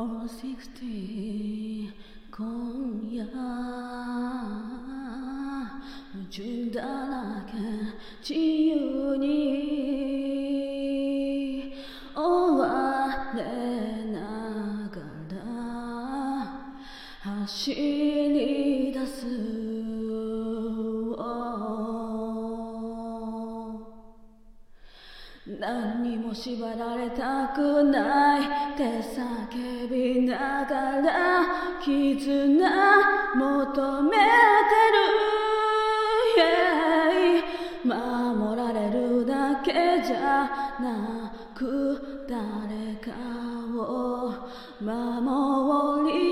今夜夢中だらけ自由に追われながら走り出すも縛られたくないって叫びながら絆求めてる、yeah、守られるだけじゃなく誰かを守り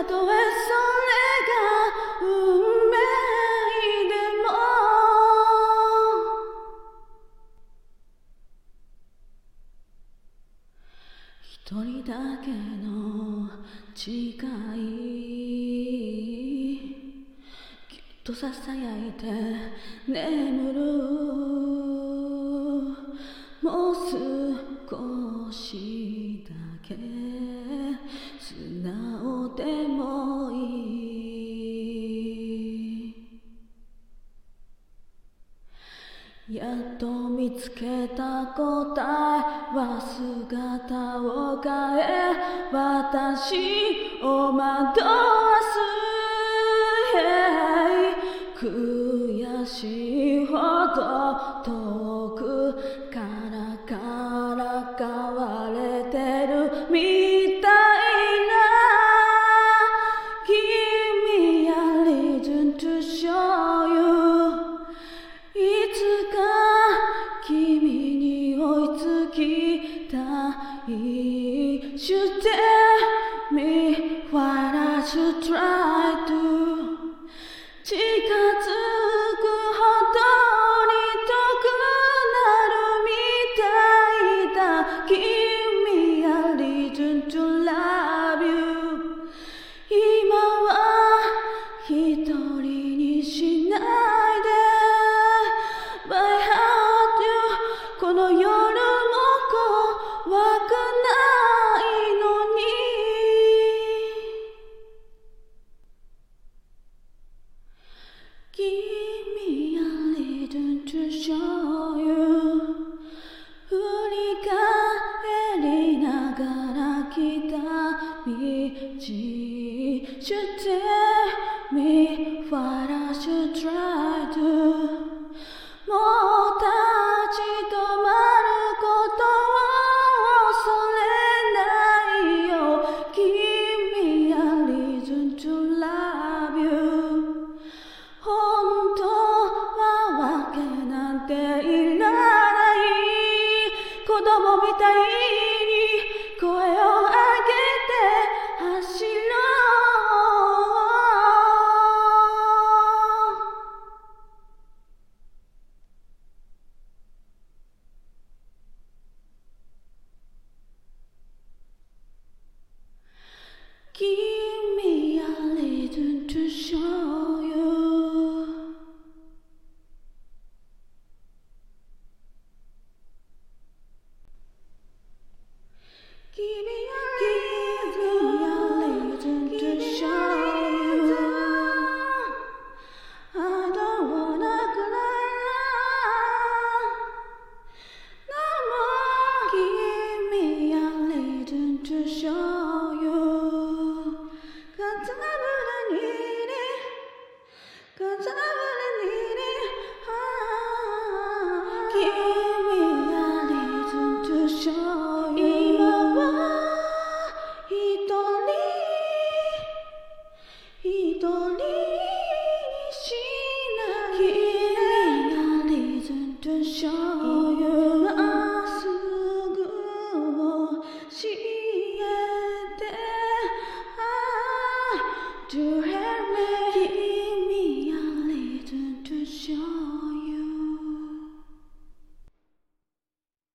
たとえそれが運命でも。一人だけの誓い。きっとささやいて眠る。もう少しだけ。でもいい。やっと見つけた答えは姿を変え私を惑わす、悔しいほど遠くい You tell me what I should try You tell me what I should try to もう立ち止まることを恐れないよ君や reason to love you 本当はわけなんていらない子供みたいに声を to him.